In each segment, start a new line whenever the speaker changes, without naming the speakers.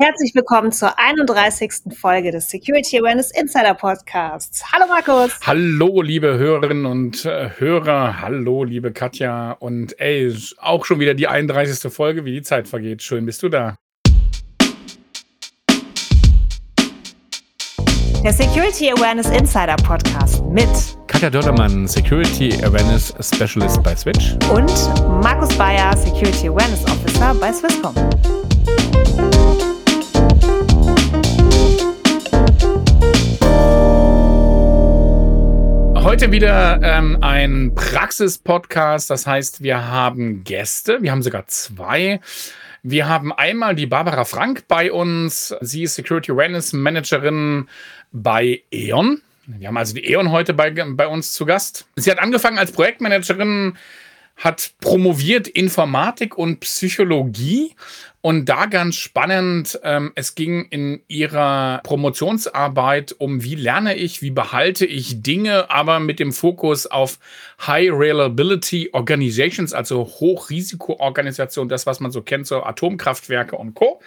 Herzlich willkommen zur 31. Folge des Security Awareness Insider Podcasts. Hallo Markus.
Hallo liebe Hörerinnen und äh, Hörer. Hallo liebe Katja. Und ey, auch schon wieder die 31. Folge, wie die Zeit vergeht. Schön bist du da.
Der Security Awareness Insider Podcast mit
Katja Dördermann, Security Awareness Specialist bei Switch.
Und Markus Bayer, Security Awareness Officer bei Swisscom.
Heute wieder ähm, ein Praxis-Podcast. Das heißt, wir haben Gäste. Wir haben sogar zwei. Wir haben einmal die Barbara Frank bei uns. Sie ist Security Awareness Managerin bei E.ON. Wir haben also die E.ON heute bei, bei uns zu Gast. Sie hat angefangen als Projektmanagerin hat promoviert Informatik und Psychologie und da ganz spannend, ähm, es ging in ihrer Promotionsarbeit um, wie lerne ich, wie behalte ich Dinge, aber mit dem Fokus auf High Reliability Organizations, also Hochrisikoorganisationen, das, was man so kennt, so Atomkraftwerke und Co.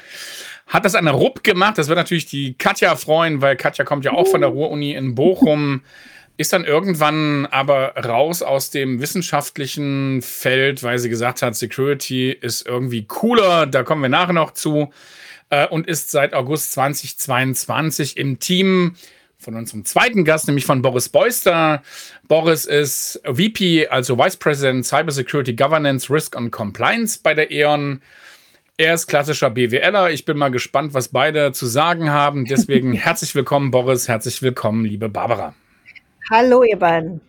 Hat das der RUP gemacht. Das wird natürlich die Katja freuen, weil Katja kommt ja auch von der Ruhr-Uni in Bochum ist dann irgendwann aber raus aus dem wissenschaftlichen Feld, weil sie gesagt hat, Security ist irgendwie cooler, da kommen wir nachher noch zu, äh, und ist seit August 2022 im Team von unserem zweiten Gast, nämlich von Boris Beuster. Boris ist VP, also Vice President Cybersecurity Governance, Risk and Compliance bei der E.ON. Er ist klassischer BWLer. Ich bin mal gespannt, was beide zu sagen haben. Deswegen herzlich willkommen, Boris. Herzlich willkommen, liebe Barbara.
Hallo, ihr beiden.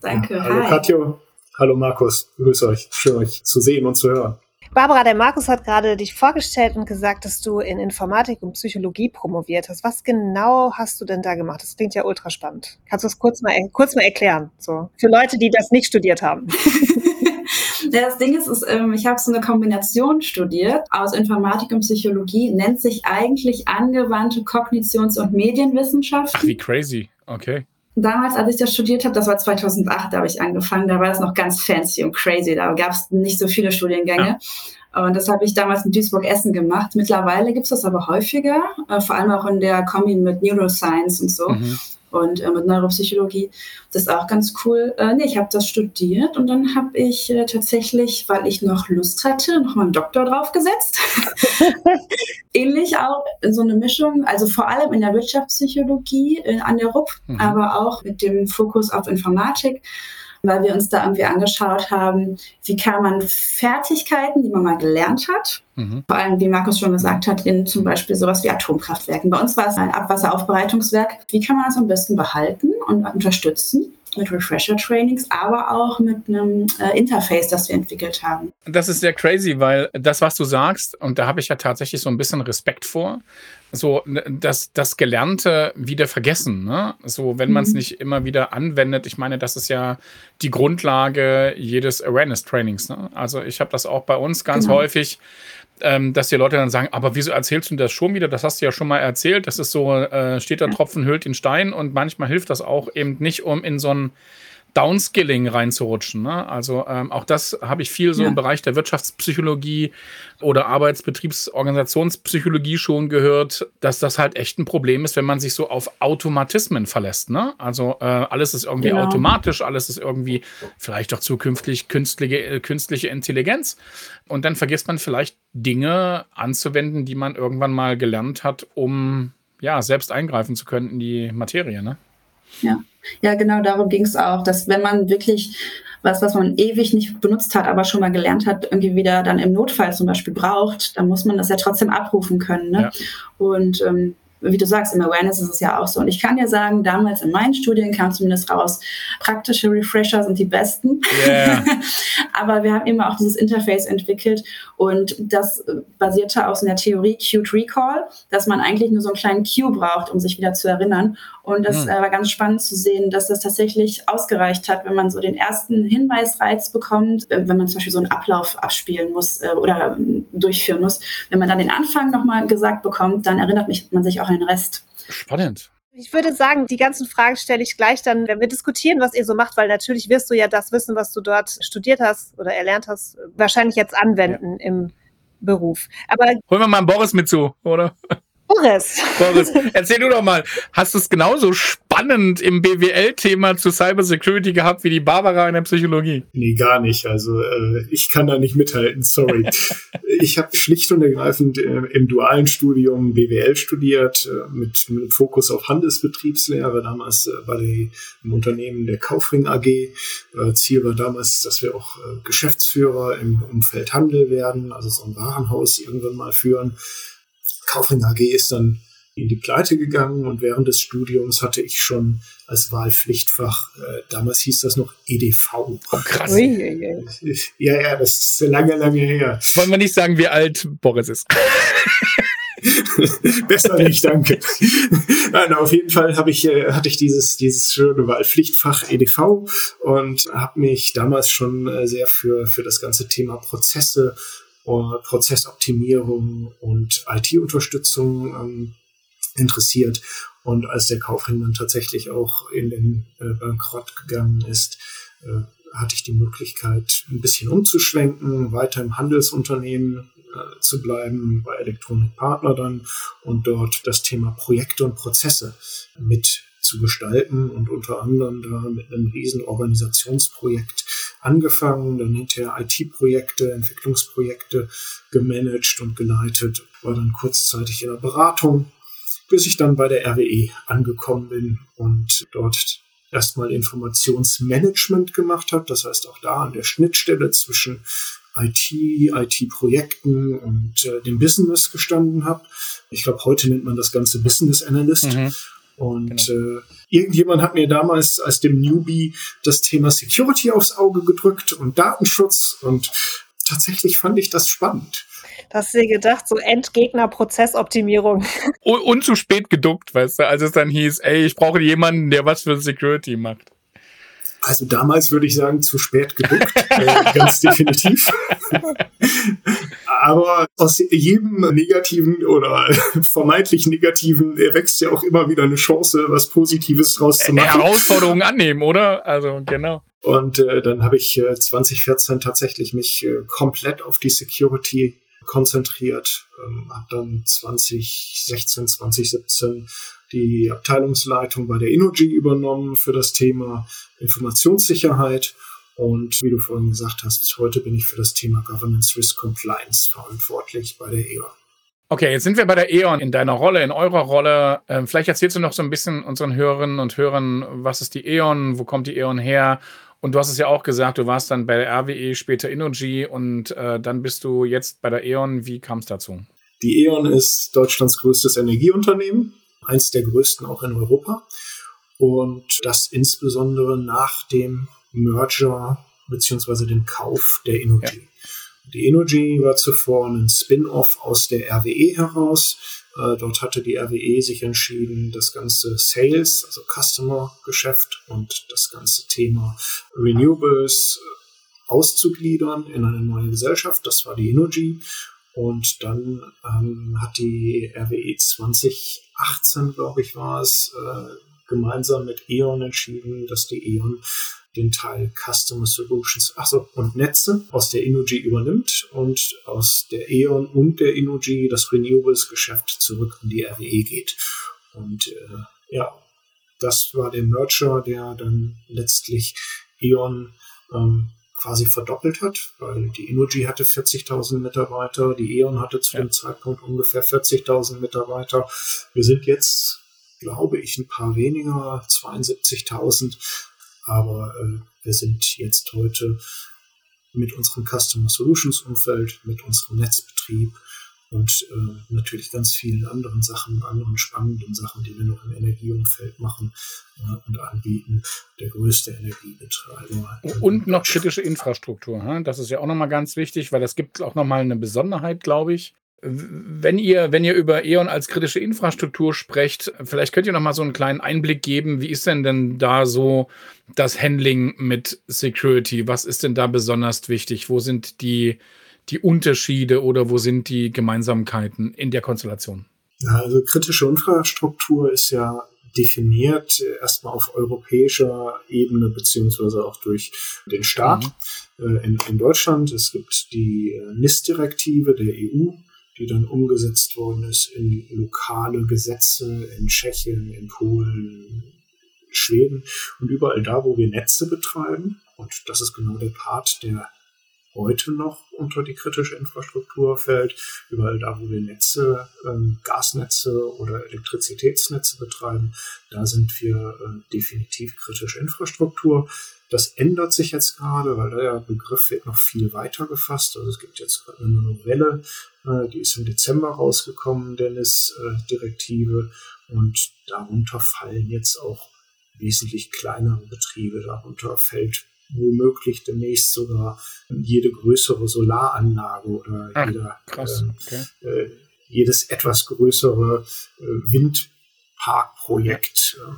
Danke. Hallo, Hi. Katjo. Hallo, Markus. Grüße euch. Schön, euch zu sehen und zu hören.
Barbara, der Markus hat gerade dich vorgestellt und gesagt, dass du in Informatik und Psychologie promoviert hast. Was genau hast du denn da gemacht? Das klingt ja ultra spannend. Kannst du das kurz mal, kurz mal erklären? So, für Leute, die das nicht studiert haben.
das Ding ist, ist ähm, ich habe so eine Kombination studiert aus Informatik und Psychologie, nennt sich eigentlich angewandte Kognitions- und Medienwissenschaft.
Ach, wie crazy. Okay
damals, als ich das studiert habe, das war 2008, da habe ich angefangen, da war das noch ganz fancy und crazy, da gab es nicht so viele Studiengänge. Ja. Und das habe ich damals in Duisburg-Essen gemacht. Mittlerweile gibt es das aber häufiger, äh, vor allem auch in der Kombi mit Neuroscience und so. Mhm und äh, mit Neuropsychologie. Das ist auch ganz cool. Äh, nee, ich habe das studiert und dann habe ich äh, tatsächlich, weil ich noch Lust hatte, noch mal einen Doktor draufgesetzt. Ähnlich auch so eine Mischung, also vor allem in der Wirtschaftspsychologie äh, an der RUP, mhm. aber auch mit dem Fokus auf Informatik weil wir uns da irgendwie angeschaut haben, wie kann man Fertigkeiten, die man mal gelernt hat, mhm. vor allem, wie Markus schon gesagt hat, in zum Beispiel sowas wie Atomkraftwerken. Bei uns war es ein Abwasseraufbereitungswerk. Wie kann man das am besten behalten und unterstützen? mit Refresher-Trainings, aber auch mit einem äh, Interface, das wir entwickelt haben.
Das ist sehr crazy, weil das, was du sagst, und da habe ich ja tatsächlich so ein bisschen Respekt vor, so das, das Gelernte wieder vergessen. Ne? So, wenn man es mhm. nicht immer wieder anwendet. Ich meine, das ist ja die Grundlage jedes Awareness-Trainings. Ne? Also ich habe das auch bei uns ganz genau. häufig, ähm, dass die Leute dann sagen, aber wieso erzählst du das schon wieder? Das hast du ja schon mal erzählt. Das ist so, äh, steht der Tropfen hüllt den Stein und manchmal hilft das auch eben nicht, um in so ein Downskilling reinzurutschen. Ne? Also ähm, auch das habe ich viel so ja. im Bereich der Wirtschaftspsychologie oder Arbeitsbetriebsorganisationspsychologie schon gehört, dass das halt echt ein Problem ist, wenn man sich so auf Automatismen verlässt. Ne? Also äh, alles ist irgendwie genau. automatisch, alles ist irgendwie vielleicht auch zukünftig künstliche, äh, künstliche Intelligenz. Und dann vergisst man vielleicht Dinge anzuwenden, die man irgendwann mal gelernt hat, um ja selbst eingreifen zu können in die Materie. Ne?
Ja. Ja, genau darum ging es auch, dass wenn man wirklich was, was man ewig nicht benutzt hat, aber schon mal gelernt hat, irgendwie wieder dann im Notfall zum Beispiel braucht, dann muss man das ja trotzdem abrufen können. Ne? Ja. Und ähm, wie du sagst, im Awareness ist es ja auch so. Und ich kann dir sagen, damals in meinen Studien kam zumindest raus, praktische Refresher sind die besten. Yeah. Aber wir haben immer auch dieses Interface entwickelt und das basierte aus einer Theorie Cute Recall, dass man eigentlich nur so einen kleinen Cue braucht, um sich wieder zu erinnern. Und das mhm. war ganz spannend zu sehen, dass das tatsächlich ausgereicht hat, wenn man so den ersten Hinweisreiz bekommt, wenn man zum Beispiel so einen Ablauf abspielen muss äh, oder durchführen muss. Wenn man dann den Anfang nochmal gesagt bekommt, dann erinnert man sich auch an den Rest.
Spannend.
Ich würde sagen, die ganzen Fragen stelle ich gleich dann, wenn wir diskutieren, was ihr so macht, weil natürlich wirst du ja das Wissen, was du dort studiert hast oder erlernt hast, wahrscheinlich jetzt anwenden ja. im Beruf. Aber
holen wir mal einen Boris mit zu, oder?
Boris.
Boris, erzähl du doch mal, hast du es genauso spannend im BWL-Thema zu Cybersecurity gehabt wie die Barbara in der Psychologie?
Nee, gar nicht. Also äh, ich kann da nicht mithalten, sorry. ich habe schlicht und ergreifend äh, im dualen Studium BWL studiert, äh, mit, mit Fokus auf Handelsbetriebslehre, damals äh, bei der, im Unternehmen der Kaufring AG. Äh, Ziel war damals, dass wir auch äh, Geschäftsführer im Umfeld Handel werden, also so ein Warenhaus irgendwann mal führen. Kaufring AG ist dann in die Pleite gegangen und während des Studiums hatte ich schon als Wahlpflichtfach, äh, damals hieß das noch EDV.
Oh, krass.
Ui, ui, ui.
Ja, ja, das ist lange, lange her.
Wollen wir nicht sagen, wie alt Boris ist?
Besser nicht, danke. Nein, auf jeden Fall habe ich, äh, hatte ich dieses, dieses schöne Wahlpflichtfach EDV und habe mich damals schon äh, sehr für, für das ganze Thema Prozesse Prozessoptimierung und IT-Unterstützung ähm, interessiert. Und als der Kaufring dann tatsächlich auch in den äh, Bankrott gegangen ist, äh, hatte ich die Möglichkeit, ein bisschen umzuschwenken, weiter im Handelsunternehmen äh, zu bleiben, bei Electronic Partner dann und dort das Thema Projekte und Prozesse mit zu gestalten und unter anderem da mit einem riesen Organisationsprojekt angefangen, dann hinterher IT-Projekte, Entwicklungsprojekte gemanagt und geleitet, war dann kurzzeitig in der Beratung, bis ich dann bei der RWE angekommen bin und dort erstmal Informationsmanagement gemacht habe. Das heißt auch da an der Schnittstelle zwischen IT, IT-Projekten und äh, dem Business gestanden habe. Ich glaube, heute nennt man das Ganze Business Analyst. Mhm. Und genau. äh, irgendjemand hat mir damals als dem Newbie das Thema Security aufs Auge gedrückt und Datenschutz und tatsächlich fand ich das spannend.
hast du dir gedacht, so Endgegner-Prozessoptimierung.
Und, und zu spät geduckt, weißt du, als es dann hieß, ey, ich brauche jemanden, der was für Security macht.
Also damals würde ich sagen, zu spät geduckt, äh, ganz definitiv. Aber aus jedem negativen oder vermeintlich negativen erwächst ja auch immer wieder eine Chance, was Positives draus zu machen.
Herausforderungen annehmen, oder? Also genau.
Und äh, dann habe ich äh, 2014 tatsächlich mich äh, komplett auf die Security konzentriert, ähm, habe dann 2016, 2017 die Abteilungsleitung bei der Innogy übernommen für das Thema Informationssicherheit. Und wie du vorhin gesagt hast, heute bin ich für das Thema Governance Risk Compliance verantwortlich bei der E.ON.
Okay, jetzt sind wir bei der E.ON in deiner Rolle, in eurer Rolle. Ähm, vielleicht erzählst du noch so ein bisschen unseren Hörerinnen und Hörern, was ist die E.ON, wo kommt die E.ON her? Und du hast es ja auch gesagt, du warst dann bei der RWE, später Innogy und äh, dann bist du jetzt bei der E.ON. Wie kam es dazu?
Die E.ON ist Deutschlands größtes Energieunternehmen eins der größten auch in Europa. Und das insbesondere nach dem Merger beziehungsweise dem Kauf der Energy. Ja. Die Energy war zuvor ein Spin-off aus der RWE heraus. Äh, dort hatte die RWE sich entschieden, das ganze Sales, also Customer-Geschäft und das ganze Thema Renewables äh, auszugliedern in eine neue Gesellschaft. Das war die Energy. Und dann ähm, hat die RWE 2018, glaube ich, war es, äh, gemeinsam mit E.ON entschieden, dass die E.ON den Teil Customer Solutions, achso, und Netze aus der Energy übernimmt und aus der E.ON und der Energy das Renewables-Geschäft zurück in die RWE geht. Und äh, ja, das war der Merger, der dann letztlich E.ON ähm, quasi verdoppelt hat, weil die Energy hatte 40.000 Mitarbeiter, die E.ON hatte zu ja. dem Zeitpunkt ungefähr 40.000 Mitarbeiter. Wir sind jetzt, glaube ich, ein paar weniger, 72.000, aber äh, wir sind jetzt heute mit unserem Customer Solutions Umfeld, mit unserem Netzbetrieb, und äh, natürlich ganz vielen anderen Sachen, anderen spannenden Sachen, die wir noch im Energieumfeld machen äh, und anbieten. Der größte Energiebetreiber.
Und noch kritische Infrastruktur. Hm? Das ist ja auch nochmal ganz wichtig, weil das gibt auch nochmal eine Besonderheit, glaube ich. Wenn ihr, wenn ihr über E.ON als kritische Infrastruktur sprecht, vielleicht könnt ihr noch mal so einen kleinen Einblick geben. Wie ist denn denn da so das Handling mit Security? Was ist denn da besonders wichtig? Wo sind die, die Unterschiede oder wo sind die Gemeinsamkeiten in der Konstellation?
Also kritische Infrastruktur ist ja definiert, erstmal auf europäischer Ebene beziehungsweise auch durch den Staat mhm. in, in Deutschland. Es gibt die NIS-Direktive der EU, die dann umgesetzt worden ist in lokale Gesetze in Tschechien, in Polen, Schweden und überall da, wo wir Netze betreiben. Und das ist genau der Part, der heute noch unter die kritische Infrastruktur fällt. Überall da, wo wir Netze, ähm, Gasnetze oder Elektrizitätsnetze betreiben, da sind wir äh, definitiv kritische Infrastruktur. Das ändert sich jetzt gerade, weil der Begriff wird noch viel weiter gefasst. Also es gibt jetzt gerade eine Novelle, äh, die ist im Dezember rausgekommen, der NIS-Direktive. Und darunter fallen jetzt auch wesentlich kleinere Betriebe. Darunter fällt womöglich demnächst sogar jede größere Solaranlage oder Ach, jeder, krass. Ähm, okay. äh, jedes etwas größere äh, Windparkprojekt. Äh,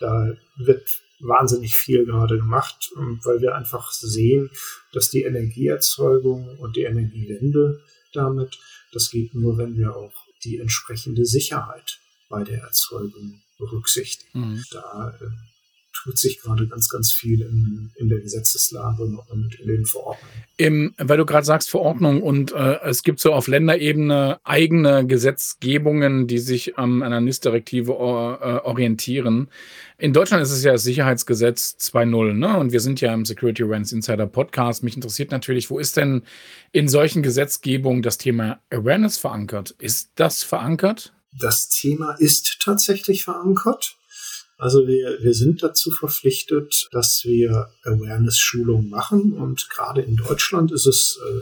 da wird wahnsinnig viel gerade gemacht, ähm, weil wir einfach sehen, dass die Energieerzeugung und die Energiewende damit, das geht nur, wenn wir auch die entsprechende Sicherheit bei der Erzeugung berücksichtigen. Mhm. Da äh, tut sich gerade ganz, ganz viel in, in der Gesetzeslage und in den Verordnungen.
Im, weil du gerade sagst Verordnung und äh, es gibt so auf Länderebene eigene Gesetzgebungen, die sich an einer NIS-Direktive äh, orientieren. In Deutschland ist es ja das Sicherheitsgesetz 2.0, ne? Und wir sind ja im Security Awareness Insider Podcast. Mich interessiert natürlich, wo ist denn in solchen Gesetzgebungen das Thema Awareness verankert? Ist das verankert?
Das Thema ist tatsächlich verankert. Also wir, wir sind dazu verpflichtet, dass wir Awareness-Schulungen machen und gerade in Deutschland ist es äh,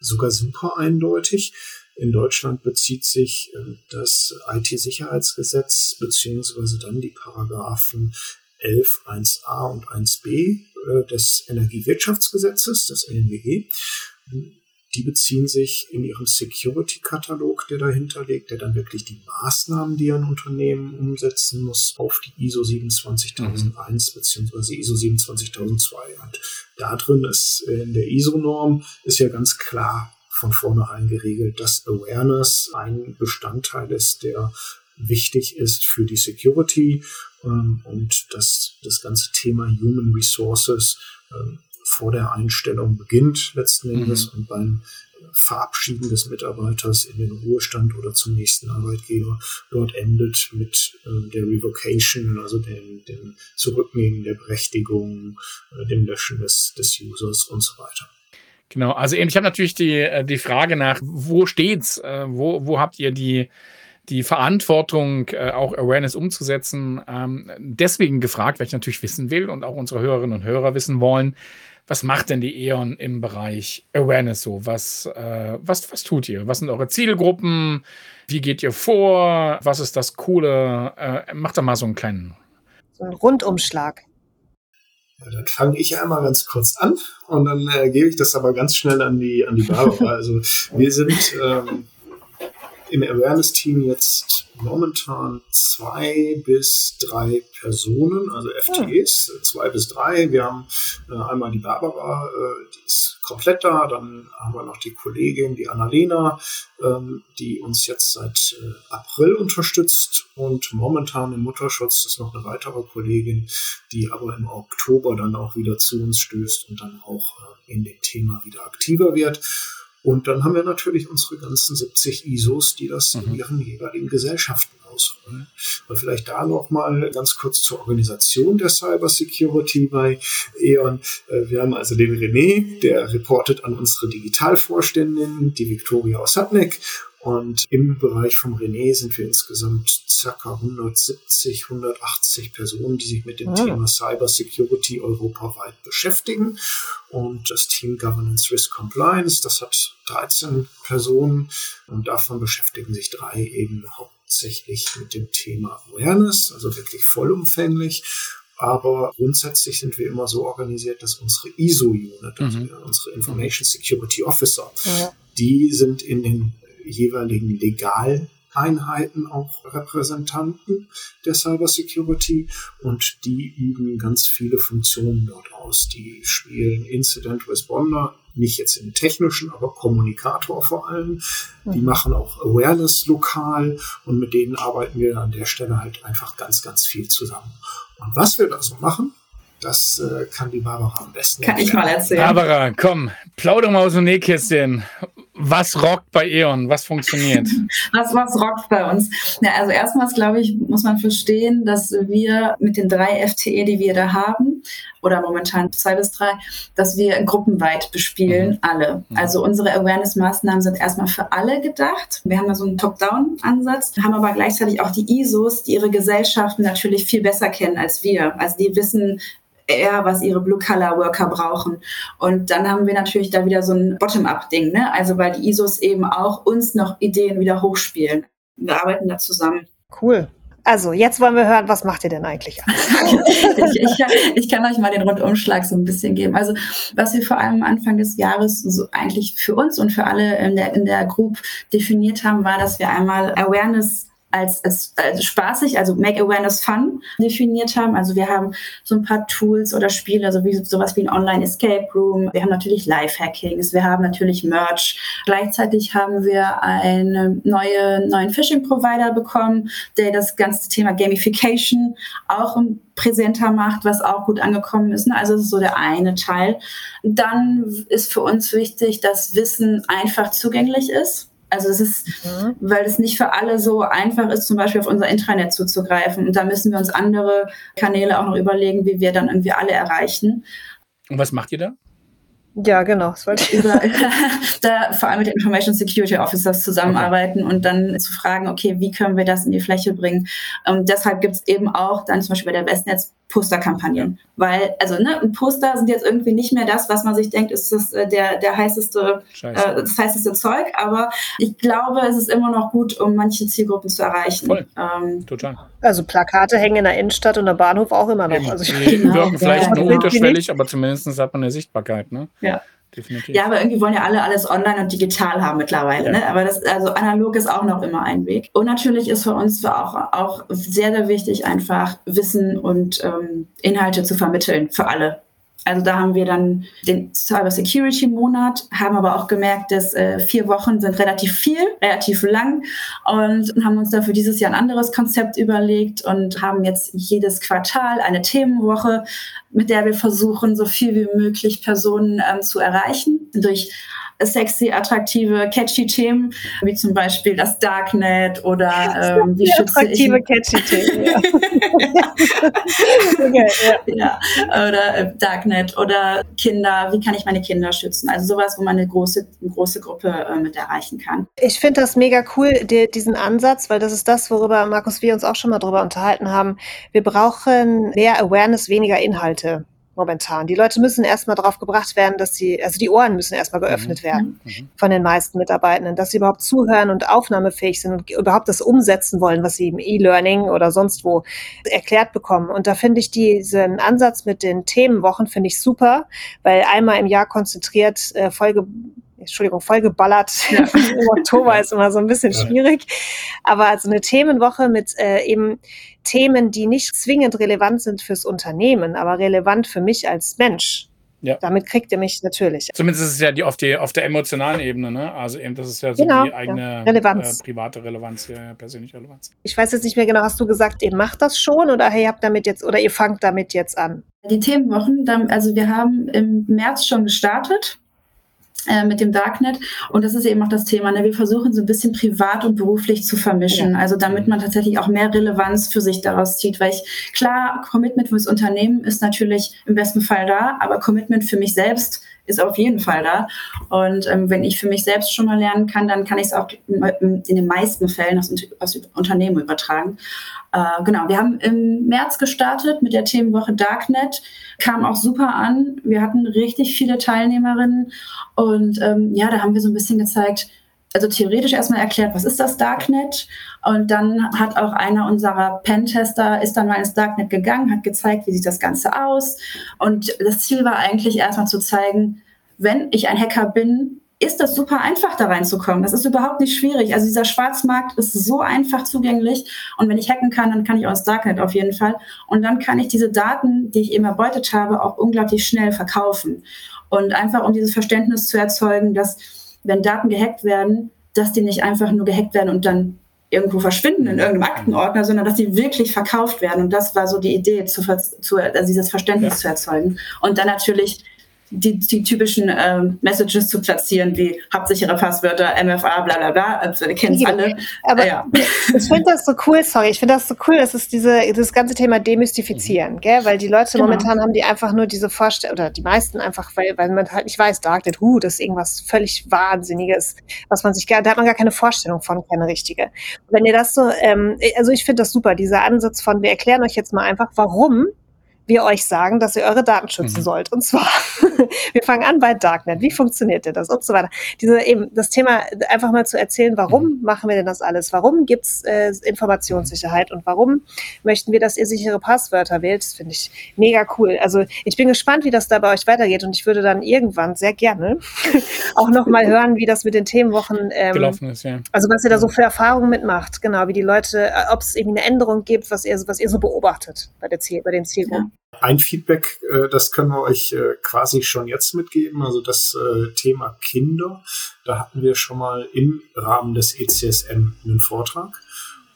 sogar super eindeutig. In Deutschland bezieht sich äh, das IT-Sicherheitsgesetz beziehungsweise dann die Paragraphen 11, 1a und 1b äh, des Energiewirtschaftsgesetzes, das ENWG, die beziehen sich in ihrem Security-Katalog, der dahinter liegt, der dann wirklich die Maßnahmen, die ein Unternehmen umsetzen muss, auf die ISO 27001 mhm. bzw. ISO 27002. Und da drin ist in der ISO-Norm ist ja ganz klar von vornherein geregelt, dass Awareness ein Bestandteil ist, der wichtig ist für die Security ähm, und dass das ganze Thema Human Resources ähm, vor der Einstellung beginnt letzten mhm. Endes mhm. und beim Verabschieden des Mitarbeiters in den Ruhestand oder zum nächsten Arbeitgeber dort endet mit äh, der Revocation, also dem, dem Zurücknehmen der Berechtigung, äh, dem Löschen des, des Users und so weiter.
Genau, also eben, ich habe natürlich die, äh, die Frage nach, wo steht's, äh, wo, wo habt ihr die, die Verantwortung, äh, auch Awareness umzusetzen, ähm, deswegen gefragt, weil ich natürlich wissen will und auch unsere Hörerinnen und Hörer wissen wollen, was macht denn die E.ON im Bereich Awareness so? Was, äh, was, was tut ihr? Was sind eure Zielgruppen? Wie geht ihr vor? Was ist das Coole? Äh, macht da mal so einen kleinen.
So einen Rundumschlag.
Ja, dann fange ich einmal ganz kurz an und dann äh, gebe ich das aber ganz schnell an die, an die Barbara. also wir sind ähm, im Awareness-Team jetzt momentan zwei bis drei Personen, also FTEs, ja. zwei bis drei. Wir haben äh, einmal die Barbara, äh, die ist komplett da. Dann haben wir noch die Kollegin, die Annalena, ähm, die uns jetzt seit äh, April unterstützt. Und momentan im Mutterschutz ist noch eine weitere Kollegin, die aber im Oktober dann auch wieder zu uns stößt und dann auch äh, in dem Thema wieder aktiver wird. Und dann haben wir natürlich unsere ganzen 70 ISOs, die das mhm. in ihren jeweiligen Gesellschaften ausrollen. Und vielleicht da noch mal ganz kurz zur Organisation der Cybersecurity bei E.ON. Äh, wir haben also den René, der reportet an unsere Digitalvorständin, die Viktoria Osatnik und im Bereich vom René sind wir insgesamt circa 170, 180 Personen, die sich mit dem ja. Ah. Thema Cyber Security europaweit beschäftigen. Und das Team Governance Risk Compliance, das hat 13 Personen und davon beschäftigen sich drei eben hauptsächlich mit dem Thema Awareness, also wirklich vollumfänglich. Aber grundsätzlich sind wir immer so organisiert, dass unsere ISO-Unit, also mhm. unsere Information Security Officer, ja. die sind in den jeweiligen Legaleinheiten auch Repräsentanten der Cybersecurity und die üben ganz viele Funktionen dort aus. Die spielen Incident Responder nicht jetzt im technischen, aber Kommunikator vor allem. Die mhm. machen auch Awareness lokal und mit denen arbeiten wir an der Stelle halt einfach ganz, ganz viel zusammen. Und was wir da so machen, das äh, kann die Barbara am besten.
Kann erklären. ich mal erzählen.
Barbara, komm, plauder mal aus dem Nähkästchen. Was rockt bei E.ON? Was funktioniert?
was, was rockt bei uns? Ja, also erstmals, glaube ich, muss man verstehen, dass wir mit den drei FTE, die wir da haben, oder momentan zwei bis drei, dass wir gruppenweit bespielen, mhm. alle. Mhm. Also unsere Awareness-Maßnahmen sind erstmal für alle gedacht. Wir haben da so einen Top-Down-Ansatz, haben aber gleichzeitig auch die ISOs, die ihre Gesellschaften natürlich viel besser kennen als wir. Also die wissen, eher, was ihre Blue-Color-Worker brauchen. Und dann haben wir natürlich da wieder so ein Bottom-up-Ding, ne? Also weil die ISOs eben auch uns noch Ideen wieder hochspielen. Wir arbeiten da zusammen.
Cool. Also, jetzt wollen wir hören, was macht ihr denn eigentlich?
ich, ich, kann, ich, kann, euch mal den Rundumschlag so ein bisschen geben. Also, was wir vor allem Anfang des Jahres so eigentlich für uns und für alle in der, in der Group definiert haben, war, dass wir einmal Awareness als, als, als spaßig, also Make Awareness Fun definiert haben. Also wir haben so ein paar Tools oder Spiele, also wie sowas wie ein Online Escape Room. Wir haben natürlich Live-Hackings, wir haben natürlich Merch. Gleichzeitig haben wir einen neue, neuen Phishing-Provider bekommen, der das ganze Thema Gamification auch präsenter macht, was auch gut angekommen ist. Also das ist so der eine Teil. Dann ist für uns wichtig, dass Wissen einfach zugänglich ist. Also es ist, mhm. weil es nicht für alle so einfach ist, zum Beispiel auf unser Intranet zuzugreifen. Und da müssen wir uns andere Kanäle auch noch überlegen, wie wir dann irgendwie alle erreichen.
Und was macht ihr da?
Ja, genau. Das wollte ich über,
da vor allem mit den Information Security Officers zusammenarbeiten okay. und dann zu fragen, okay, wie können wir das in die Fläche bringen? Und deshalb gibt es eben auch dann zum Beispiel bei der Westnetz Posterkampagnen. Weil, also, ne, Poster sind jetzt irgendwie nicht mehr das, was man sich denkt, ist das äh, der, der heißeste, äh, das heißeste Zeug. Aber ich glaube, es ist immer noch gut, um manche Zielgruppen zu erreichen. Voll.
Ähm, Total. Also Plakate hängen in der Innenstadt und der Bahnhof auch immer noch. Eben. Also
die genau. wirken vielleicht ja, nur unterschwellig, aber zumindest hat man eine Sichtbarkeit. Ne?
Ja. Definitiv. Ja, aber irgendwie wollen ja alle alles online und digital haben mittlerweile. Ja. Ne? Aber das, also analog ist auch noch immer ein Weg. Und natürlich ist für uns auch, auch sehr, sehr wichtig, einfach Wissen und ähm, Inhalte zu vermitteln für alle. Also da haben wir dann den Cyber Security Monat, haben aber auch gemerkt, dass äh, vier Wochen sind relativ viel, relativ lang. Und haben uns dafür dieses Jahr ein anderes Konzept überlegt und haben jetzt jedes Quartal eine Themenwoche, mit der wir versuchen, so viel wie möglich Personen ähm, zu erreichen. Durch sexy, attraktive, catchy Themen, wie zum Beispiel das Darknet oder ähm, wie schütze attraktive, ich... catchy Themen, ja. okay, ja. ja. Oder äh, Darknet oder Kinder, wie kann ich meine Kinder schützen? Also sowas, wo man eine große, eine große Gruppe äh, mit erreichen kann.
Ich finde das mega cool, die, diesen Ansatz, weil das ist das, worüber Markus wir uns auch schon mal drüber unterhalten haben. Wir brauchen mehr Awareness, weniger Inhalte momentan. Die Leute müssen erstmal darauf gebracht werden, dass sie, also die Ohren müssen erstmal geöffnet mhm. werden mhm. von den meisten Mitarbeitenden, dass sie überhaupt zuhören und aufnahmefähig sind und überhaupt das umsetzen wollen, was sie im E-Learning oder sonst wo erklärt bekommen. Und da finde ich diesen Ansatz mit den Themenwochen finde ich super, weil einmal im Jahr konzentriert äh, Folge Entschuldigung, vollgeballert. Ja. Oktober ist immer so ein bisschen schwierig. Aber also eine Themenwoche mit äh, eben Themen, die nicht zwingend relevant sind fürs Unternehmen, aber relevant für mich als Mensch. Ja. Damit kriegt ihr mich natürlich.
Zumindest ist es ja die auf, die, auf der emotionalen Ebene, ne? Also eben, das ist ja so genau, die eigene ja. Relevanz. Äh, private Relevanz, ja, persönliche Relevanz.
Ich weiß jetzt nicht mehr genau, hast du gesagt, ihr macht das schon oder hey, habt damit jetzt oder ihr fangt damit jetzt an?
Die Themenwochen, also wir haben im März schon gestartet äh, mit dem Darknet. Und das ist eben auch das Thema. Ne? Wir versuchen so ein bisschen privat und beruflich zu vermischen. Ja. Also damit man tatsächlich auch mehr Relevanz für sich daraus zieht. Weil ich, klar, Commitment fürs Unternehmen ist natürlich im besten Fall da, aber Commitment für mich selbst ist auf jeden Fall da. Und ähm, wenn ich für mich selbst schon mal lernen kann, dann kann ich es auch in, den meisten Fällen aus, aus Unternehmen übertragen. Äh, genau, wir haben im März gestartet mit der Themenwoche Darknet, kam auch super an. Wir hatten richtig viele Teilnehmerinnen und ähm, ja, da haben wir so ein bisschen gezeigt, also theoretisch erstmal erklärt, was ist das Darknet? Und dann hat auch einer unserer Pentester, ist dann mal ins Darknet gegangen, hat gezeigt, wie sieht das Ganze aus. Und das Ziel war eigentlich erstmal zu zeigen, wenn ich ein Hacker bin, ist das super einfach, da reinzukommen. Das ist überhaupt nicht schwierig. Also dieser Schwarzmarkt ist so einfach zugänglich. Und wenn ich hacken kann, dann kann ich aus Darknet auf jeden Fall. Und dann kann ich diese Daten, die ich eben erbeutet habe, auch unglaublich schnell verkaufen. Und einfach um dieses Verständnis zu erzeugen, dass wenn Daten gehackt werden, dass die nicht einfach nur gehackt werden und dann irgendwo verschwinden in irgendeinem Aktenordner, sondern dass die wirklich verkauft werden. Und das war so die Idee, zu, zu also dieses Verständnis ja. zu erzeugen. Und dann natürlich die, die typischen ähm, Messages zu platzieren, wie habt sichere Passwörter, MFA, bla bla bla, also, wir kennen es alle.
Aber ja. ich finde das so cool, sorry, ich finde das so cool, dass es diese, das ganze Thema demystifizieren, mhm. gell? weil die Leute genau. momentan haben die einfach nur diese Vorstellung, oder die meisten einfach, weil, weil man halt nicht weiß, Darknet, huh, das ist irgendwas völlig Wahnsinniges, was man sich gar, da hat man gar keine Vorstellung von, keine richtige. Wenn ihr das so, ähm, also ich finde das super, dieser Ansatz von, wir erklären euch jetzt mal einfach, warum wir euch sagen, dass ihr eure Daten schützen mhm. sollt. Und zwar, wir fangen an bei Darknet. Wie funktioniert denn das? Und so weiter. Diese eben, das Thema einfach mal zu erzählen, warum mhm. machen wir denn das alles? Warum gibt's äh, Informationssicherheit und warum möchten wir, dass ihr sichere Passwörter wählt? Das finde ich mega cool. Also ich bin gespannt, wie das da bei euch weitergeht und ich würde dann irgendwann sehr gerne auch nochmal hören, wie das mit den Themenwochen ähm, gelaufen ist, ja. Also was ihr da so für Erfahrungen mitmacht, genau, wie die Leute, äh, ob es irgendwie eine Änderung gibt, was ihr, was ihr so beobachtet bei, der Ziel, bei den Zielgruppen. Ja.
Ein Feedback, äh, das können wir euch äh, quasi schon jetzt mitgeben, also das äh, Thema Kinder. Da hatten wir schon mal im Rahmen des ECSM einen Vortrag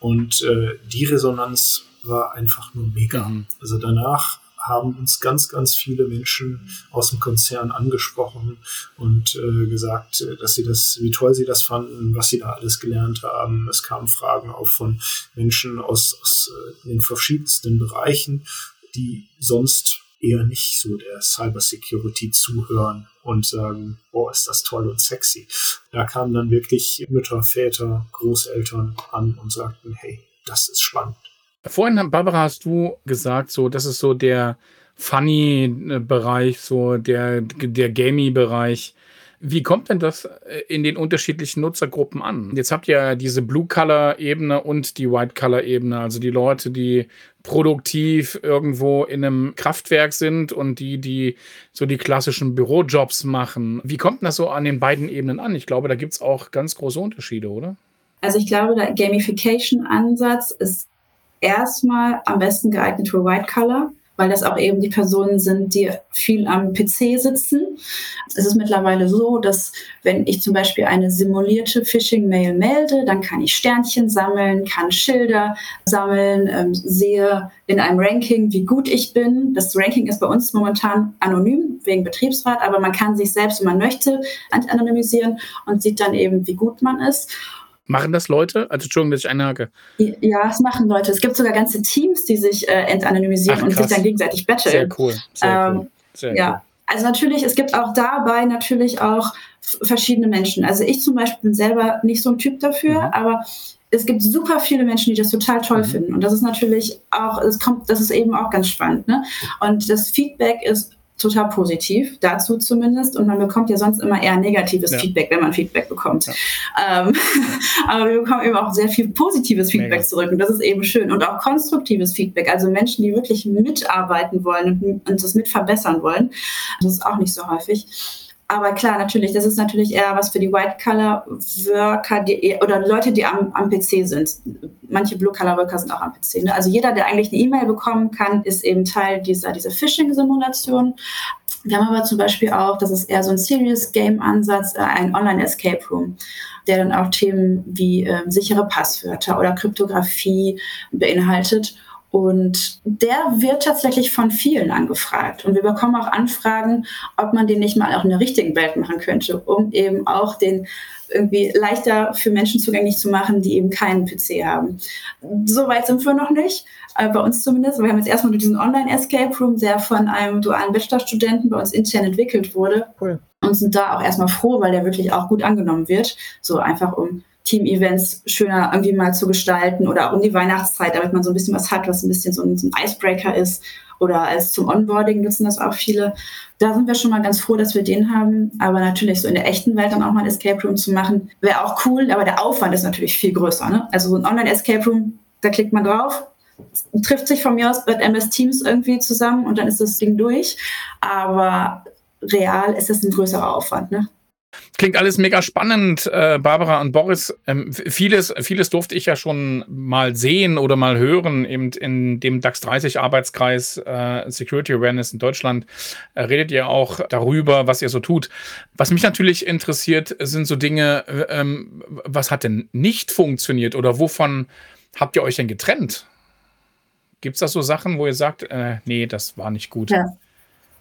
und die Resonanz war einfach nur mega. Mhm. Also danach haben uns ganz, ganz viele Menschen aus dem Konzern angesprochen und äh, gesagt, dass sie das, wie toll sie das fanden, was sie da alles gelernt haben. Es kamen Fragen auch von Menschen aus, aus äh, den verschiedensten Bereichen die sonst eher nicht so der Cybersecurity zuhören und sagen, boah, ist das toll und sexy. Da kamen dann wirklich Mütter, Väter, Großeltern an und sagten, hey, das ist spannend.
Vorhin, Barbara, hast du gesagt, so, das ist so der Funny-Bereich, so der, der Gamey-Bereich. Wie kommt denn das äh, in den unterschiedlichen Nutzergruppen an? Jetzt habt ihr diese Blue-Color-Ebene und die White-Color-Ebene, also die Leute, die produktiv irgendwo in einem Kraftwerk sind und die, die so die klassischen Bürojobs machen. Wie kommt denn das so an den beiden Ebenen an? Ich glaube, da gibt es auch ganz große Unterschiede, oder?
Also ich glaube, der Gamification-Ansatz ist erstmal am besten geeignet für White-Color weil das auch eben die Personen sind, die viel am PC sitzen. Es ist mittlerweile so, dass wenn ich zum Beispiel eine simulierte Phishing-Mail melde, dann kann ich Sternchen sammeln, kann Schilder sammeln, ähm, sehe in einem Ranking, wie gut ich bin. Das Ranking ist bei uns momentan anonym wegen Betriebsrat, aber man kann sich selbst, wenn man möchte, anonymisieren und sieht dann eben, wie gut man ist.
Machen das Leute? Also Entschuldigung, dass ich einhake.
Ja, es machen Leute. Es gibt sogar ganze Teams, die sich äh, entanonymisieren Ach, und sich dann gegenseitig betteln.
Sehr cool. Sehr
ähm,
cool. Sehr
ja.
Cool.
Also natürlich, es gibt auch dabei natürlich auch verschiedene Menschen. Also ich zum Beispiel bin selber nicht so ein Typ dafür, mhm. aber es gibt super viele Menschen, die das total toll mhm. finden. Und das ist natürlich auch, es kommt, das ist eben auch ganz spannend. Ne? Und das Feedback ist total positiv, dazu zumindest. Und man bekommt ja sonst immer eher negatives ja. Feedback, wenn man Feedback bekommt. Ja. Ähm, aber wir bekommen eben auch sehr viel positives Feedback Mega. zurück und das ist eben schön. Und auch konstruktives Feedback, also Menschen, die wirklich mitarbeiten wollen und, und das mit verbessern wollen. Das ist auch nicht so häufig. Aber klar, natürlich, das ist natürlich eher was für die White-Color-Worker oder Leute, die am, am PC sind. Manche Blue-Color-Worker sind auch am PC. Ne? Also jeder, der eigentlich eine E-Mail bekommen kann, ist eben Teil dieser, dieser Phishing-Simulation. Wir haben aber zum Beispiel auch, das ist eher so ein Serious Game-Ansatz, äh, ein Online-Escape Room, der dann auch Themen wie äh, sichere Passwörter oder Kryptographie beinhaltet. Und der wird tatsächlich von vielen angefragt. Und wir bekommen auch Anfragen, ob man den nicht mal auch in der richtigen Welt machen könnte, um eben auch den irgendwie leichter für Menschen zugänglich zu machen, die eben keinen PC haben. So weit sind wir noch nicht, äh, bei uns zumindest. Wir haben jetzt erstmal nur diesen Online-Escape Room, der von einem dualen Bachelorstudenten bei uns intern entwickelt wurde. Cool. Und sind da auch erstmal froh, weil der wirklich auch gut angenommen wird. So einfach um Team-Events schöner irgendwie mal zu gestalten oder auch um die Weihnachtszeit, damit man so ein bisschen was hat, was ein bisschen so ein, so ein Icebreaker ist. Oder als zum Onboarding nutzen das auch viele. Da sind wir schon mal ganz froh, dass wir den haben. Aber natürlich so in der echten Welt dann auch mal ein Escape Room zu machen, wäre auch cool. Aber der Aufwand ist natürlich viel größer. Ne? Also so ein Online-Escape Room, da klickt man drauf, trifft sich von mir aus mit MS Teams irgendwie zusammen und dann ist das Ding durch. Aber real ist das ein größerer Aufwand. Ne?
Klingt alles mega spannend, äh, Barbara und Boris. Ähm, vieles, vieles durfte ich ja schon mal sehen oder mal hören. Eben in dem DAX 30 Arbeitskreis äh, Security Awareness in Deutschland äh, redet ihr auch darüber, was ihr so tut. Was mich natürlich interessiert, sind so Dinge, äh, ähm, was hat denn nicht funktioniert oder wovon habt ihr euch denn getrennt? Gibt es da so Sachen, wo ihr sagt, äh, nee, das war nicht gut?
Ja.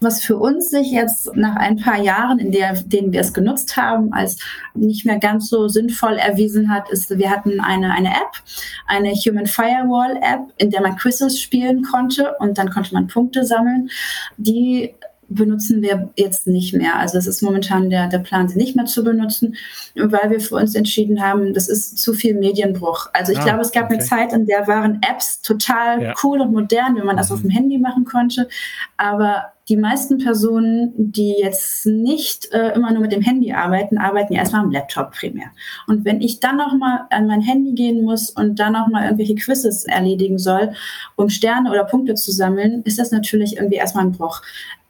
Was für uns sich jetzt nach ein paar Jahren, in der, denen wir es genutzt haben, als nicht mehr ganz so sinnvoll erwiesen hat, ist, wir hatten eine, eine App, eine Human Firewall App, in der man Quizzes spielen konnte und dann konnte man Punkte sammeln. Die benutzen wir jetzt nicht mehr. Also es ist momentan der, der Plan, sie nicht mehr zu benutzen, weil wir für uns entschieden haben, das ist zu viel Medienbruch. Also ich ah, glaube, es gab okay. eine Zeit, in der waren Apps total ja. cool und modern, wenn man das mhm. auf dem Handy machen konnte. Aber die meisten Personen, die jetzt nicht äh, immer nur mit dem Handy arbeiten, arbeiten ja erstmal am Laptop primär. Und wenn ich dann nochmal an mein Handy gehen muss und dann nochmal irgendwelche Quizzes erledigen soll, um Sterne oder Punkte zu sammeln, ist das natürlich irgendwie erstmal ein Bruch.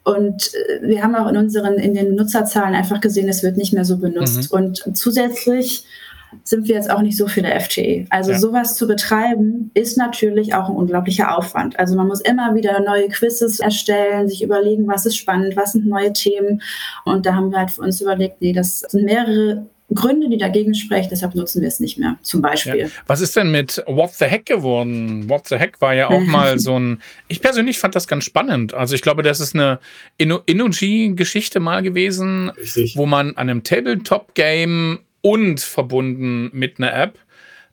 Und äh, wir haben auch in unseren, in den Nutzerzahlen einfach gesehen, es wird nicht mehr so benutzt. Mhm. Und zusätzlich sind wir jetzt auch nicht so für der FTE. Also ja. sowas zu betreiben, ist natürlich auch ein unglaublicher Aufwand. Also man muss immer wieder neue Quizzes erstellen, sich überlegen, was ist spannend, was sind neue Themen. Und da haben wir halt für uns überlegt, nee, das sind mehrere Gründe, die dagegen sprechen, deshalb nutzen wir es nicht mehr, zum Beispiel.
Ja. Was ist denn mit What the Heck geworden? What the Heck war ja auch mal so ein, ich persönlich fand das ganz spannend. Also ich glaube, das ist eine Innogy-Geschichte mal gewesen, Richtig. wo man an einem Tabletop-Game und verbunden mit einer App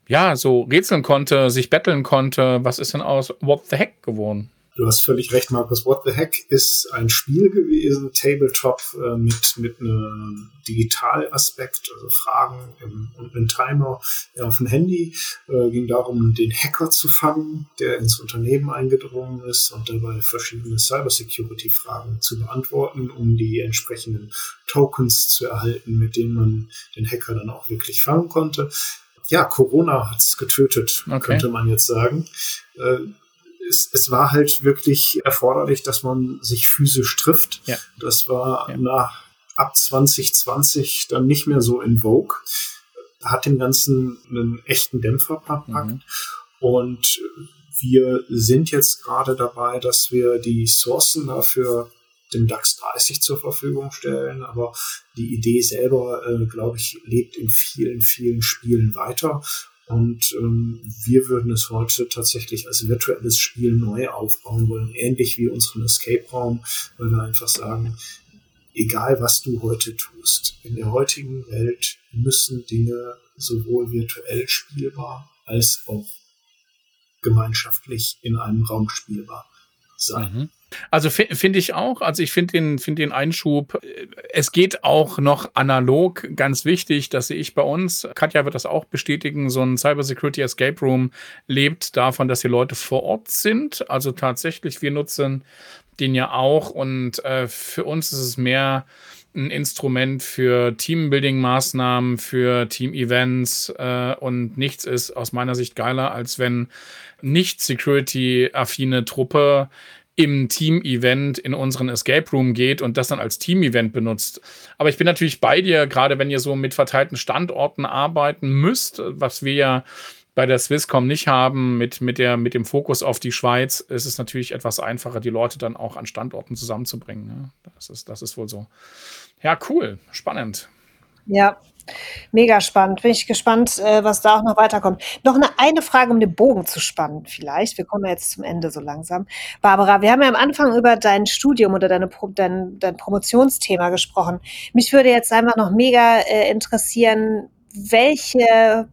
ja, so rätseln konnte, sich betteln konnte. Was ist denn aus What the Heck geworden?
Du hast völlig recht, Markus. What the Heck ist ein Spiel gewesen, Tabletop äh, mit, mit einem Digitalaspekt, also Fragen im, und einem Timer auf dem Handy. Äh, ging darum, den Hacker zu fangen, der ins Unternehmen eingedrungen ist und dabei verschiedene Cybersecurity-Fragen zu beantworten, um die entsprechenden Tokens zu erhalten, mit denen man den Hacker dann auch wirklich fangen konnte. Ja, Corona hat's getötet, okay. könnte man jetzt sagen. Äh, es, es war halt wirklich erforderlich, dass man sich physisch trifft. Ja. Das war ja. nach ab 2020 dann nicht mehr so in Vogue. Hat dem Ganzen einen echten Dämpfer verpackt. Mhm. Und wir sind jetzt gerade dabei, dass wir die Sourcen dafür dem DAX 30 zur Verfügung stellen. Aber die Idee selber, äh, glaube ich, lebt in vielen, vielen Spielen weiter. Und ähm, wir würden es heute tatsächlich als virtuelles Spiel neu aufbauen wollen, ähnlich wie unseren Escape-Raum, weil wir einfach sagen, egal was du heute tust, in der heutigen Welt müssen Dinge sowohl virtuell spielbar als auch gemeinschaftlich in einem Raum spielbar sein. Mhm.
Also finde ich auch. Also ich finde den, find den Einschub, es geht auch noch analog, ganz wichtig, das sehe ich bei uns. Katja wird das auch bestätigen. So ein Cybersecurity Escape Room lebt davon, dass die Leute vor Ort sind. Also tatsächlich, wir nutzen den ja auch und äh, für uns ist es mehr ein Instrument für Teambuilding-Maßnahmen, für Team-Events äh, und nichts ist aus meiner Sicht geiler, als wenn nicht security-affine Truppe im Team-Event in unseren Escape Room geht und das dann als Team-Event benutzt. Aber ich bin natürlich bei dir, gerade wenn ihr so mit verteilten Standorten arbeiten müsst, was wir ja bei der Swisscom nicht haben, mit, mit, der, mit dem Fokus auf die Schweiz, ist es natürlich etwas einfacher, die Leute dann auch an Standorten zusammenzubringen. Ne? Das, ist, das ist wohl so. Ja, cool, spannend.
Ja, Mega spannend. Bin ich gespannt, äh, was da auch noch weiterkommt. Noch eine, eine Frage, um den Bogen zu spannen, vielleicht. Wir kommen ja jetzt zum Ende so langsam. Barbara, wir haben ja am Anfang über dein Studium oder deine, dein, dein Promotionsthema gesprochen. Mich würde jetzt einfach noch mega äh, interessieren, welche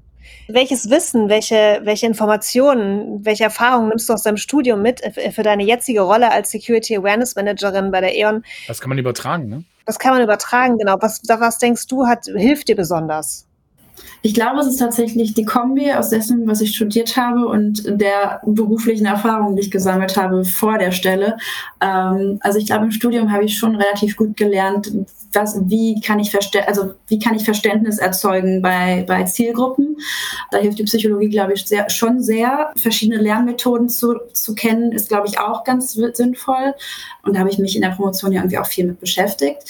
welches Wissen, welche, welche Informationen, welche Erfahrungen nimmst du aus deinem Studium mit äh, für deine jetzige Rolle als Security Awareness Managerin bei der E.ON?
Das kann man übertragen, ne?
Das kann man übertragen, genau. Was, was denkst du, hat, hilft dir besonders?
Ich glaube, es ist tatsächlich die Kombi aus dessen, was ich studiert habe und der beruflichen Erfahrung, die ich gesammelt habe vor der Stelle. Ähm, also ich glaube, im Studium habe ich schon relativ gut gelernt, was, wie kann ich also wie kann ich Verständnis erzeugen bei, bei Zielgruppen. Da hilft die Psychologie, glaube ich, sehr, schon sehr. Verschiedene Lernmethoden zu, zu kennen, ist, glaube ich, auch ganz sinnvoll. Und da habe ich mich in der Promotion ja irgendwie auch viel mit beschäftigt.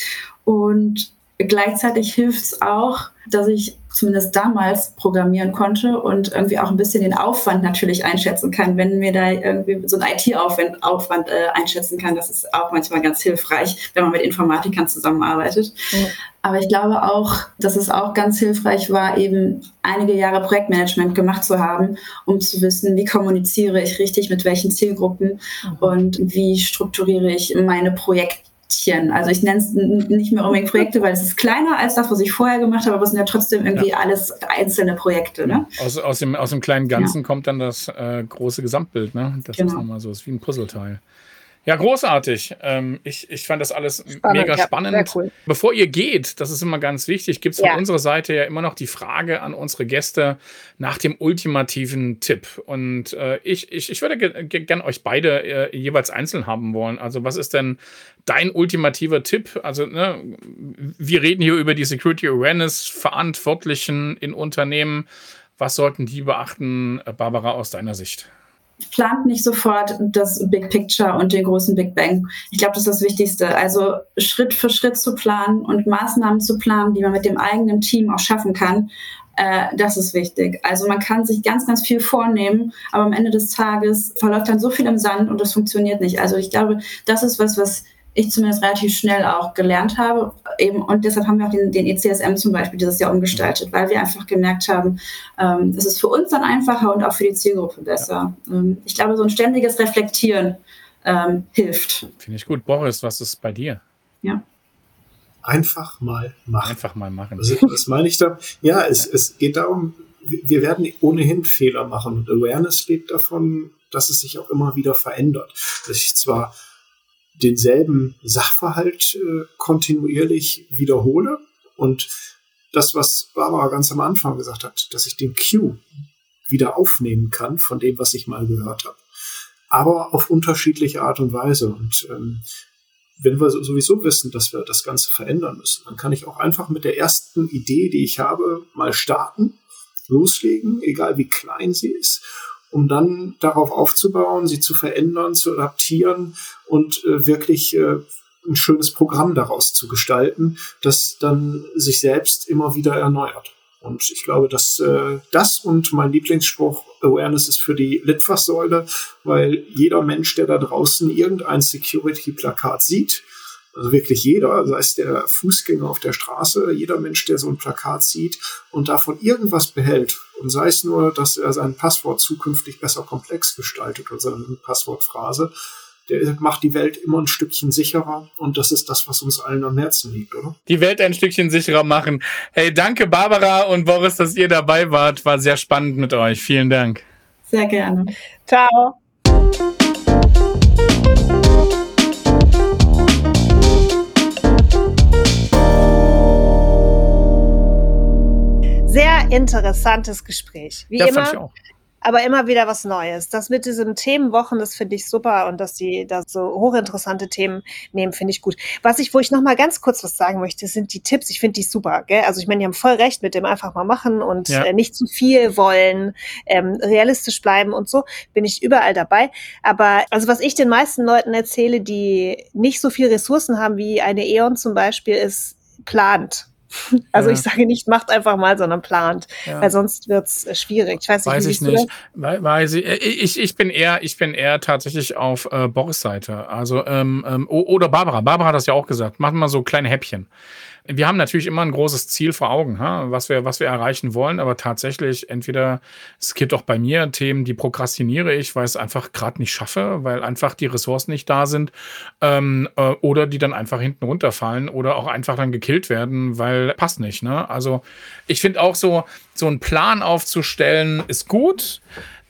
Und gleichzeitig hilft es auch, dass ich zumindest damals programmieren konnte und irgendwie auch ein bisschen den Aufwand natürlich einschätzen kann, wenn mir da irgendwie so ein IT-Aufwand Aufwand, äh, einschätzen kann. Das ist auch manchmal ganz hilfreich, wenn man mit Informatikern zusammenarbeitet. Mhm. Aber ich glaube auch, dass es auch ganz hilfreich war, eben einige Jahre Projektmanagement gemacht zu haben, um zu wissen, wie kommuniziere ich richtig mit welchen Zielgruppen mhm. und wie strukturiere ich meine Projekte Projektchen. Also ich nenne es nicht mehr unbedingt Projekte, weil es ist kleiner als das, was ich vorher gemacht habe, aber es sind ja trotzdem irgendwie ja. alles einzelne Projekte. Ne?
Aus, aus, dem, aus dem kleinen Ganzen ja. kommt dann das äh, große Gesamtbild. Ne? Das genau. ist nochmal so, ist wie ein Puzzleteil. Ja, großartig. Ähm, ich, ich fand das alles spannend, mega spannend. Ja, cool. Bevor ihr geht, das ist immer ganz wichtig, gibt es von ja. unserer Seite ja immer noch die Frage an unsere Gäste nach dem ultimativen Tipp. Und äh, ich, ich, ich würde gerne euch beide äh, jeweils einzeln haben wollen. Also, was ist denn dein ultimativer Tipp? Also, ne, wir reden hier über die Security Awareness Verantwortlichen in Unternehmen. Was sollten die beachten, Barbara, aus deiner Sicht?
Plant nicht sofort das Big Picture und den großen Big Bang. Ich glaube, das ist das Wichtigste. Also Schritt für Schritt zu planen und Maßnahmen zu planen, die man mit dem eigenen Team auch schaffen kann. Äh, das ist wichtig. Also man kann sich ganz, ganz viel vornehmen, aber am Ende des Tages verläuft dann so viel im Sand und das funktioniert nicht. Also ich glaube, das ist was, was ich zumindest relativ schnell auch gelernt habe. Eben, und deshalb haben wir auch den, den ECSM zum Beispiel dieses Jahr umgestaltet, weil wir einfach gemerkt haben, ähm, es ist für uns dann einfacher und auch für die Zielgruppe besser. Ähm, ich glaube, so ein ständiges Reflektieren ähm, hilft.
Finde ich gut. Boris, was ist bei dir?
Ja.
Einfach mal machen.
Einfach mal machen.
Also, was meine ich da? Ja, es, es geht darum, wir werden ohnehin Fehler machen. Und Awareness lebt davon, dass es sich auch immer wieder verändert. Dass ich zwar denselben Sachverhalt äh, kontinuierlich wiederhole. Und das, was Barbara ganz am Anfang gesagt hat, dass ich den Cue wieder aufnehmen kann von dem, was ich mal gehört habe. Aber auf unterschiedliche Art und Weise. Und ähm, wenn wir sowieso wissen, dass wir das Ganze verändern müssen, dann kann ich auch einfach mit der ersten Idee, die ich habe, mal starten, loslegen, egal wie klein sie ist um dann darauf aufzubauen, sie zu verändern, zu adaptieren und äh, wirklich äh, ein schönes Programm daraus zu gestalten, das dann sich selbst immer wieder erneuert. Und ich glaube, dass äh, das und mein Lieblingsspruch Awareness ist für die Litfaßsäule, weil jeder Mensch, der da draußen irgendein Security-Plakat sieht, also wirklich jeder, sei es der Fußgänger auf der Straße, jeder Mensch, der so ein Plakat sieht und davon irgendwas behält, und sei es nur, dass er sein Passwort zukünftig besser komplex gestaltet oder seine Passwortphrase, der macht die Welt immer ein Stückchen sicherer und das ist das, was uns allen am Herzen liegt, oder?
Die Welt ein Stückchen sicherer machen. Hey, danke Barbara und Boris, dass ihr dabei wart. War sehr spannend mit euch. Vielen Dank.
Sehr gerne.
Ciao. Sehr interessantes Gespräch. Wie ja, immer. Aber immer wieder was Neues. Das mit diesen Themenwochen, das finde ich super und dass die da so hochinteressante Themen nehmen, finde ich gut. Was ich, wo ich noch mal ganz kurz was sagen möchte, sind die Tipps. Ich finde die super. Gell? Also ich meine, die haben voll recht mit dem einfach mal machen und ja. äh, nicht zu viel wollen, ähm, realistisch bleiben und so. Bin ich überall dabei. Aber also was ich den meisten Leuten erzähle, die nicht so viel Ressourcen haben wie eine E.ON zum Beispiel, ist plant Also ja. ich sage nicht, macht einfach mal, sondern plant, ja. weil sonst wird's äh, schwierig.
Ich weiß nicht, weiß ich nicht. Weiß ich, äh, ich, ich bin eher, ich bin eher tatsächlich auf äh, Boris Seite. Also ähm, ähm, oder Barbara. Barbara hat das ja auch gesagt. Machen mal so kleine Häppchen wir haben natürlich immer ein großes Ziel vor Augen, was wir, was wir erreichen wollen, aber tatsächlich entweder, es gibt auch bei mir Themen, die prokrastiniere ich, weil ich es einfach gerade nicht schaffe, weil einfach die Ressourcen nicht da sind, ähm, äh, oder die dann einfach hinten runterfallen oder auch einfach dann gekillt werden, weil passt nicht. Ne? Also ich finde auch so, so einen Plan aufzustellen ist gut.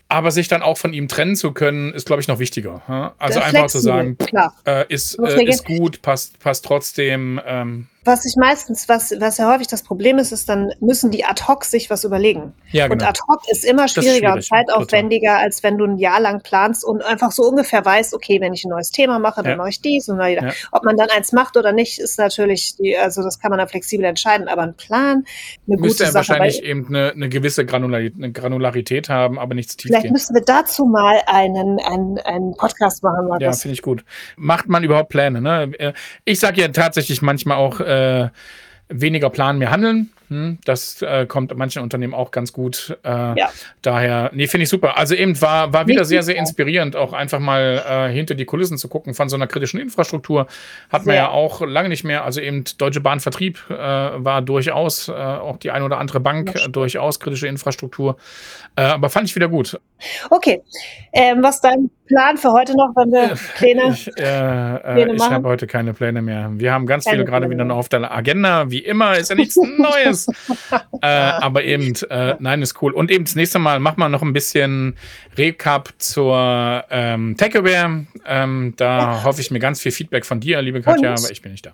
Aber sich dann auch von ihm trennen zu können, ist, glaube ich, noch wichtiger. Also einfach zu sagen, äh, ist, äh, ist gut, passt, passt trotzdem. Ähm,
was ich meistens, was, was ja häufig das Problem ist, ist, dann müssen die ad hoc sich was überlegen. Ja, genau. Und ad hoc ist immer schwieriger ist und zeitaufwendiger, total. als wenn du ein Jahr lang planst und einfach so ungefähr weißt, okay, wenn ich ein neues Thema mache, dann ja. mache ich dies und ja. Ob man dann eins macht oder nicht, ist natürlich, die, also das kann man dann flexibel entscheiden, aber ein Plan,
eine Müsste gute Sache. wahrscheinlich eben eine, eine gewisse Granularität, eine Granularität haben, aber nicht zu tief
Vielleicht gehen. müssen wir dazu mal einen, einen, einen Podcast machen.
Ja, finde ich gut. Macht man überhaupt Pläne? Ne? Ich sage ja tatsächlich manchmal auch, äh, weniger planen, mehr handeln. Hm, das äh, kommt manchen Unternehmen auch ganz gut. Äh, ja. Daher, nee, finde ich super. Also eben war, war wieder sehr, sehr inspirierend, auch einfach mal äh, hinter die Kulissen zu gucken von so einer kritischen Infrastruktur. Hat man ja auch lange nicht mehr. Also eben Deutsche Bahn Vertrieb äh, war durchaus, äh, auch die eine oder andere Bank, durchaus kritische Infrastruktur. Äh, aber fand ich wieder gut.
Okay. Ähm, was dein Plan für heute noch, wenn wir Pläne,
ich, Pläne ich habe heute keine Pläne mehr. Wir haben ganz keine viele gerade wieder noch auf der Agenda. Wie immer ist ja nichts Neues ist. äh, aber eben, äh, nein, ist cool. Und eben das nächste Mal machen wir noch ein bisschen Recap zur ähm, Takeaway. Ähm, da hoffe ich mir ganz viel Feedback von dir, liebe Katja, Und? aber ich bin nicht da.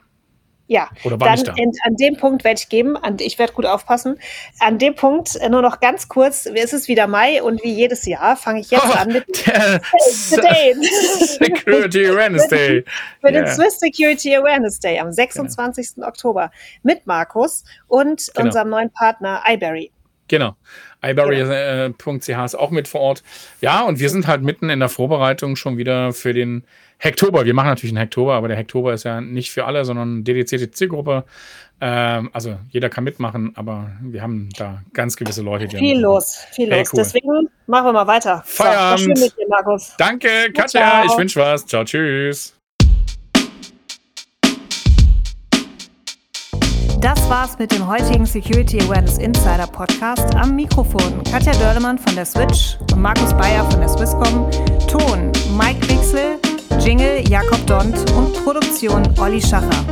Ja, Oder war dann da? In, an dem Punkt werde ich geben, an, ich werde gut aufpassen. An dem Punkt äh, nur noch ganz kurz, es ist wieder Mai und wie jedes Jahr fange ich jetzt oh, an mit
Security Awareness Day.
Für yeah. den Swiss Security Awareness Day am 26. Genau. Oktober mit Markus und genau. unserem neuen Partner iBerry.
Genau. iBerry.ch äh, ist auch mit vor Ort. Ja, und wir sind halt mitten in der Vorbereitung schon wieder für den Hektober. Wir machen natürlich einen Hektober, aber der Hektober ist ja nicht für alle, sondern eine dedizierte Zielgruppe. Ähm, also jeder kann mitmachen, aber wir haben da ganz gewisse Leute,
die. Viel los, viel hey, los. Cool. Deswegen machen wir mal weiter.
Feierabend. So, dir, Markus. Danke, Katja. Ich wünsche was. Ciao, tschüss.
Das war's mit dem heutigen Security Awareness Insider Podcast. Am Mikrofon Katja Dörlemann von der Switch und Markus Bayer von der Swisscom. Ton Mike Wixel. Jingle Jakob Dont und Produktion Olli Schacher.